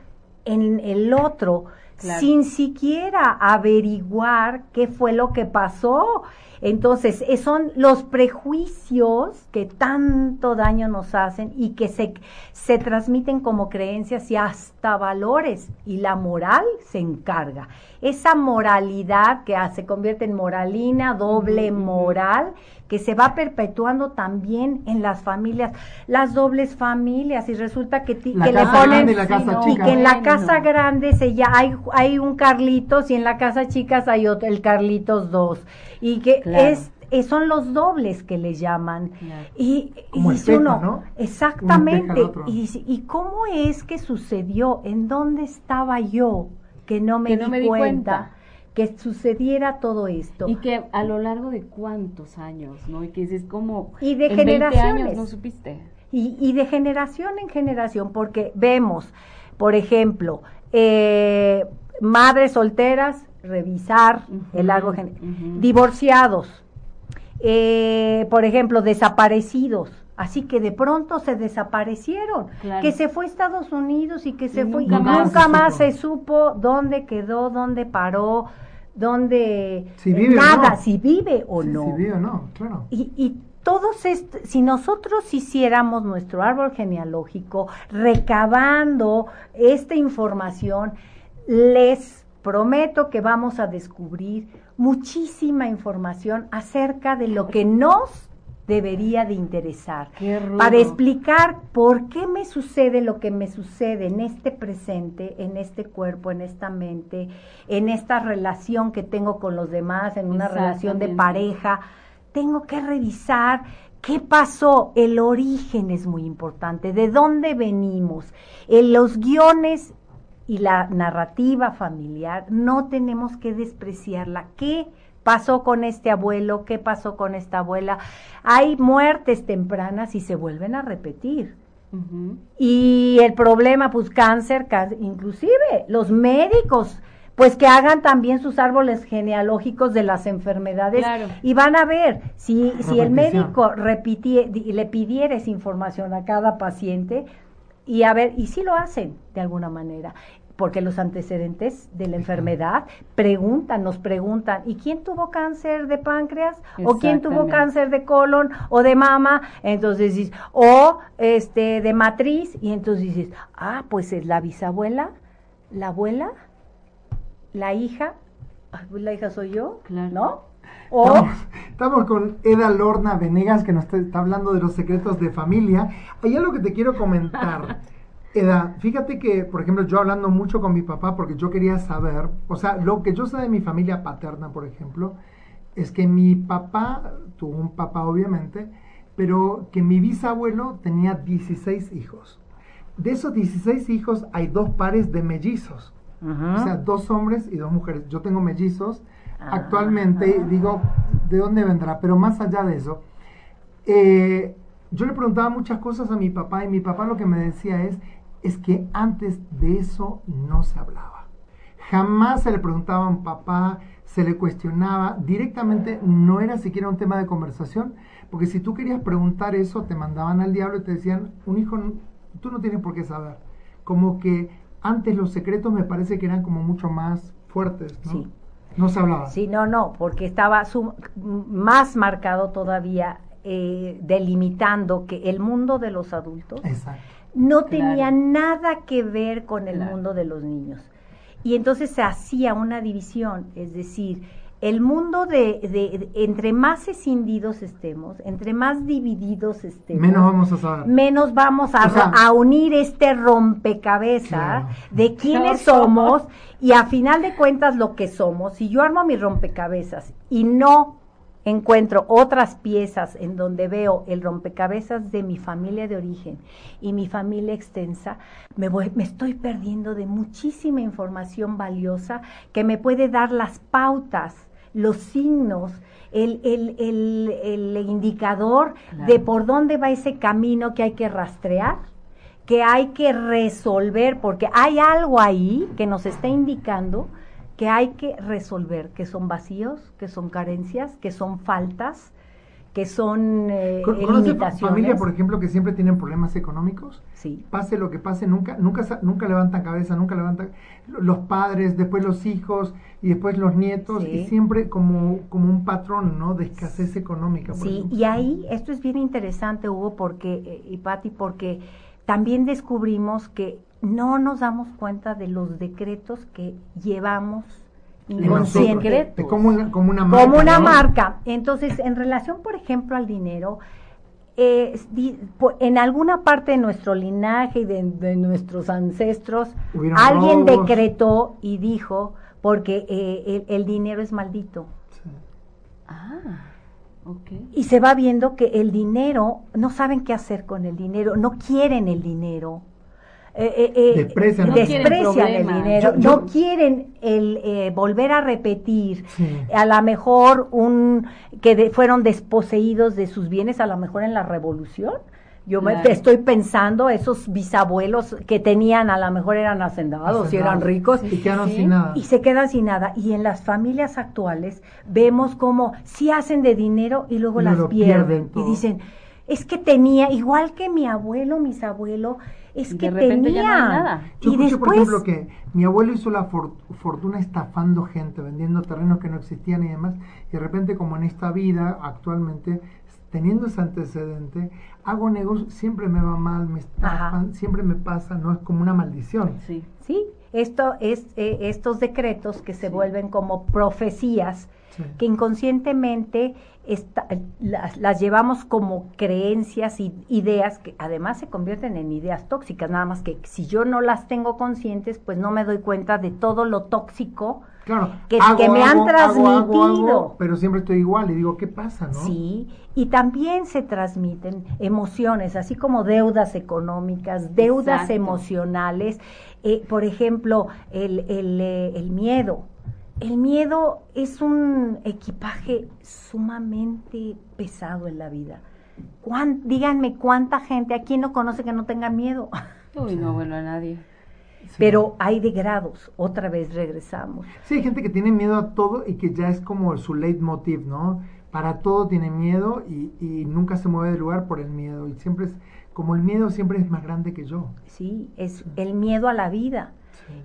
en el otro sin siquiera averiguar qué fue lo que pasó. Entonces, eh, son los prejuicios que tanto daño nos hacen y que se, se transmiten como creencias y hasta valores. Y la moral se encarga. Esa moralidad que se convierte en moralina, doble moral, que se va perpetuando también en las familias, las dobles familias, y resulta que, que le ponen y, que en la casa grande se ya hay, hay un Carlitos y en la casa chicas hay otro, el Carlitos dos y que es eh, son los dobles que le llaman. Y,
y uno, ¿no?
exactamente. Y, y, cómo es que sucedió? ¿En dónde estaba yo que no me, di, cuenta? Que sucediera todo esto.
Y que a lo largo de cuántos años, ¿no? Y que es como...
Y de generaciones.
años no supiste.
Y, y, de generación en generación, porque vemos, por ejemplo, eh, madres solteras, revisar el largo... Divorciados, eh, por ejemplo, desaparecidos. Así que de pronto se desaparecieron, que se fue a Estados Unidos y que se fue nunca, y nunca más se supo dónde quedó, dónde paró, dónde
si vive
nada, si vive o no.
Si vive o no, claro.
Y, y todos si nosotros hiciéramos nuestro árbol genealógico recabando esta información, les prometo que vamos a descubrir muchísima información acerca de lo que nos debería de interesar para explicar por qué me sucede lo que me sucede en este presente, en este cuerpo, en esta mente, en esta relación que tengo con los demás, en una relación de pareja. Tengo que revisar qué pasó. El origen es muy importante, de dónde venimos. En los guiones y la narrativa familiar no tenemos que despreciarla. ¿Qué pasó con este abuelo? ¿Qué pasó con esta abuela? Hay muertes tempranas y se vuelven a repetir. Y el problema, pues cáncer, inclusive los médicos, pues que hagan también sus árboles genealógicos de las enfermedades y van a ver si, si el médico le pidiera esa información a cada paciente y a ver, y si lo hacen de alguna manera porque los antecedentes de la enfermedad preguntan, nos preguntan, ¿y quién tuvo cáncer de páncreas? ¿O quién tuvo cáncer de colon o de mama? Entonces dices, o este de matriz, y entonces dices, ah, pues es la bisabuela, la abuela, la hija, pues la hija soy yo, ¿no?
O, estamos, con Eda Lorna Venegas que nos está, está, hablando de los secretos de familia. Hay algo que te quiero comentar. Eda, fíjate que, por ejemplo, yo hablando mucho con mi papá porque yo quería saber, o sea, lo que yo sé de mi familia paterna, por ejemplo, es que mi papá, tuvo un papá obviamente, pero que mi bisabuelo tenía 16 hijos. De esos 16 hijos hay dos pares de mellizos, o sea, dos hombres y dos mujeres. Yo tengo mellizos ah. actualmente, digo, ¿de dónde vendrá? Pero más allá de eso, eh, yo le preguntaba muchas cosas a mi papá y mi papá lo que me decía es, es que antes de eso no se hablaba. Jamás se le preguntaba a un papá, se le cuestionaba, directamente no era siquiera un tema de conversación, porque si tú querías preguntar eso, te mandaban al diablo y te decían, un hijo, tú no tienes por qué saber. Como que antes los secretos me parece que eran como mucho más fuertes, ¿no? Sí. No se hablaba.
Sí, no, no, porque estaba más marcado todavía, eh, delimitando que el mundo de los adultos
Exacto
no tenía nada que ver con el mundo de los niños. Y entonces se hacía una división, es decir, el mundo de, entre más escindidos estemos, entre más divididos estemos,
menos vamos a saber.
Menos vamos a, unir este rompecabezas de quiénes somos y a final de cuentas lo que somos. Si yo armo mi rompecabezas y no encuentro otras piezas en donde veo el rompecabezas de mi familia de origen y mi familia extensa, me, voy, me estoy perdiendo de muchísima información valiosa que me puede dar las pautas, los signos, el, el, el, indicador de por dónde va ese camino que hay que rastrear que hay que resolver, porque hay algo ahí que nos está indicando que hay que resolver, que son vacíos, que son carencias, que son faltas, que son eh,
limitaciones. familia, por ejemplo, que siempre tienen problemas económicos?
Sí.
Pase lo que pase, nunca, nunca, nunca levantan cabeza, nunca levantan los padres, después los hijos y después los nietos, y siempre como, como un patrón, ¿no? De escasez económica.
sí, y ahí, esto es bien interesante, Hugo, porque, eh, y Patti, porque también descubrimos que no nos damos cuenta de los decretos que llevamos inconsciente.
Como una, como una marca.
Como una marca. Entonces, en relación, por ejemplo, al dinero, eh, en alguna parte de nuestro linaje y de, nuestros ancestros, alguien decretó y dijo, porque eh, el, dinero es maldito.
Ah. Okay.
Y se va viendo que el dinero, no saben qué hacer con el dinero, no quieren el dinero.
Eh, eh, eh, desprecian,
el dinero, no quieren el volver a repetir, a lo mejor un que fueron desposeídos de sus bienes, a lo mejor en la revolución. Yo me estoy pensando, esos bisabuelos que tenían, a lo mejor eran hacendados, y eran ricos.
Y sin nada.
Y se quedan sin nada. Y en las familias actuales vemos como si hacen de dinero y luego las pierden. y dicen, es que tenía, igual que mi abuelo, mis abuelos, es que tenía. nada.
Yo y por ejemplo, que mi abuelo hizo la fortuna estafando gente, vendiendo terrenos que no existían y demás, y de repente, como en esta vida actualmente, teniendo ese antecedente, hago negocios, siempre me va mal, me estafan, siempre me pasa, no es como una maldición.
Sí, sí. Esto es eh, estos decretos que se vuelven como profecías que inconscientemente las, llevamos como creencias y ideas que además se convierten en ideas tóxicas, nada más que si yo no las tengo conscientes, pues no me doy cuenta de todo lo tóxico que, me han transmitido.
pero siempre estoy igual y digo, ¿qué pasa? No?
Sí, y también se transmiten emociones, así como deudas económicas, deudas emocionales, eh, por ejemplo, el, el, eh, el miedo el miedo es un equipaje sumamente pesado en la vida. díganme cuánta gente aquí no conoce que no tenga miedo.
Uy, no, bueno, a nadie.
Pero hay de grados, otra vez regresamos.
Sí, hay gente que tiene miedo a todo y que ya es como su leitmotiv, ¿no? Para todo tiene miedo y, y nunca se mueve de lugar por el miedo. Y siempre es, como el miedo siempre es más grande que yo.
Sí, es el miedo a la vida.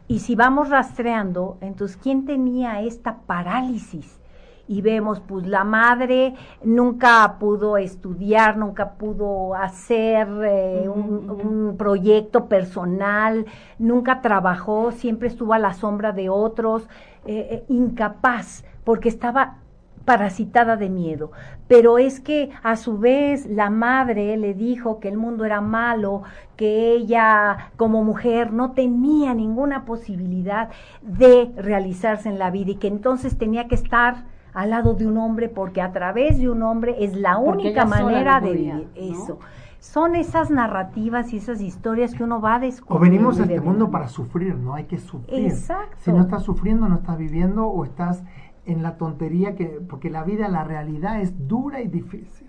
Y si vamos rastreando, entonces, ¿quién tenía esta parálisis? Y vemos, pues la madre nunca pudo estudiar, nunca pudo hacer eh, un, proyecto personal, nunca trabajó, siempre estuvo a la sombra de otros, eh, eh, incapaz, porque estaba parasitada de miedo. Pero es que a su vez la madre le dijo que el mundo era malo, que ella como mujer no tenía ninguna posibilidad de realizarse en la vida y que entonces tenía que estar al lado de un hombre porque a través de un hombre es la única manera de vivir eso. Son esas narrativas y esas historias que uno va a descubrir.
O venimos a este mundo para sufrir, ¿no? Hay que sufrir.
Exacto.
Si no estás sufriendo, no estás viviendo o estás en la tontería que, porque la vida, la realidad es dura y difícil.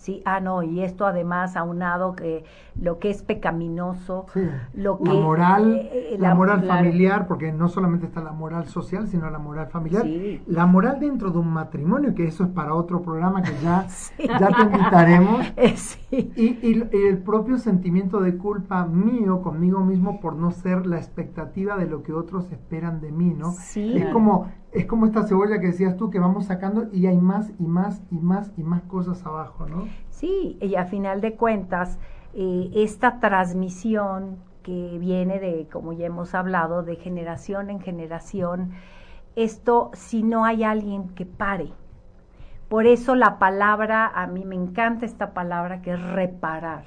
Sí, ah, no, y esto además aunado que lo que es pecaminoso, lo que...
La moral, eh, la, moral familiar, porque no solamente está la moral social, sino la moral familiar. La moral dentro de un matrimonio, que eso es para otro programa que ya, ya te invitaremos. y, y, el propio sentimiento de culpa mío conmigo mismo por no ser la expectativa de lo que otros esperan de mí, ¿no? Es como es como esta cebolla que decías tú, que vamos sacando y hay más y más y más y más cosas abajo, ¿no?
Sí, y a final de cuentas, eh, esta transmisión que viene de, como ya hemos hablado, de generación en generación, esto si no hay alguien que pare. Por eso la palabra, a mí me encanta esta palabra que es reparar.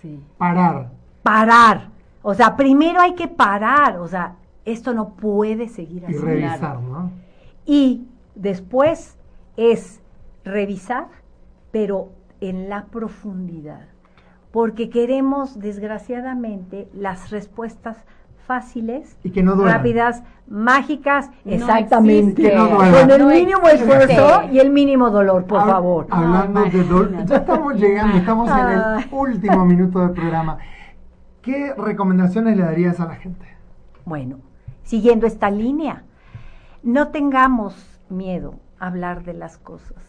Sí. Parar.
Parar. O sea, primero hay que parar, o sea, esto no puede seguir así.
Y revisar, ¿no?
Y después es revisar, pero en la profundidad. Porque queremos, desgraciadamente, las respuestas fáciles,
y que no
rápidas, mágicas, exactamente, con el mínimo esfuerzo y el mínimo dolor, por favor.
Hablando de dolor, ya estamos llegando, estamos en el último minuto del programa. ¿Qué recomendaciones le darías a la gente?
Bueno, siguiendo esta línea, no tengamos miedo a hablar de las cosas.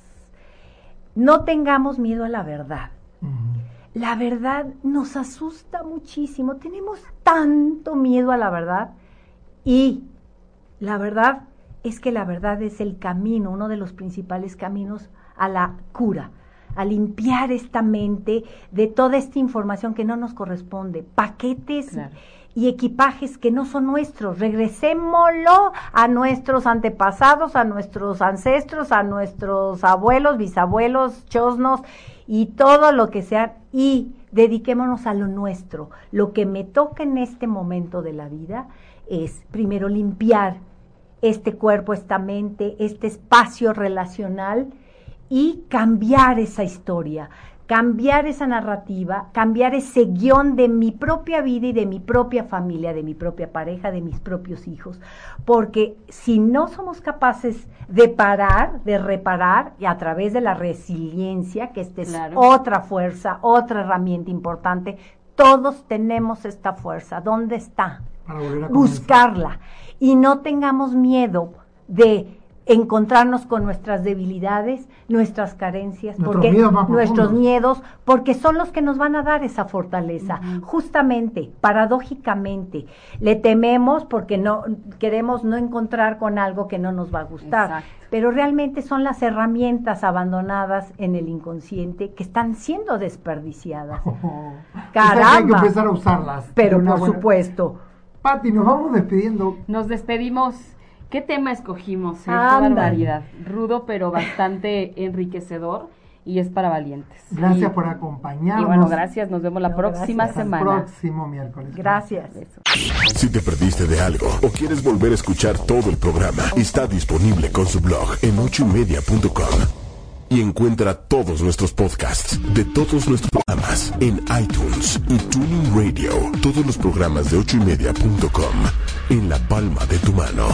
no tengamos miedo a la verdad. La verdad nos asusta muchísimo, tenemos tanto miedo a la verdad y la verdad es que la verdad es el camino, uno de los principales caminos a la cura, a limpiar esta mente de toda esta información que no nos corresponde, paquetes y equipajes que no son nuestros. Regresémoslo a nuestros antepasados, a nuestros ancestros, a nuestros abuelos, bisabuelos, chosnos y todo lo que sea y dediquémonos a lo nuestro. Lo que me toca en este momento de la vida es primero limpiar este cuerpo, esta mente, este espacio relacional y cambiar esa historia, cambiar esa narrativa, cambiar ese guion de mi propia vida y de mi propia familia, de mi propia pareja, de mis propios hijos. Porque si no somos capaces de parar, de reparar, y a través de la resiliencia, que esta es otra fuerza, otra herramienta importante, todos tenemos esta fuerza. ¿Dónde está? Buscarla. Y no tengamos miedo de encontrarnos con nuestras debilidades, nuestras carencias, porque nuestros miedos, porque son los que nos van a dar esa fortaleza. Justamente, paradójicamente, le tememos porque no queremos no encontrar con algo que no nos va a gustar, pero realmente son las herramientas abandonadas en el inconsciente que están siendo desperdiciadas.
Caramba. hay que empezar a usarlas.
Pero por supuesto.
Pati, nos vamos despidiendo.
Nos despedimos ¿Qué tema escogimos? Eh? Qué barbaridad. Rudo, pero bastante enriquecedor y es para valientes.
Gracias por acompañarnos.
Y bueno, gracias. Nos vemos la próxima semana.
El próximo miércoles.
Gracias.
Si te perdiste de algo o quieres volver a escuchar todo el programa, está disponible con su blog en ochoymedia.com. Y encuentra todos nuestros podcasts de todos nuestros programas en iTunes y Tuning Radio. Todos los programas de ochoymedia.com en la palma de tu mano.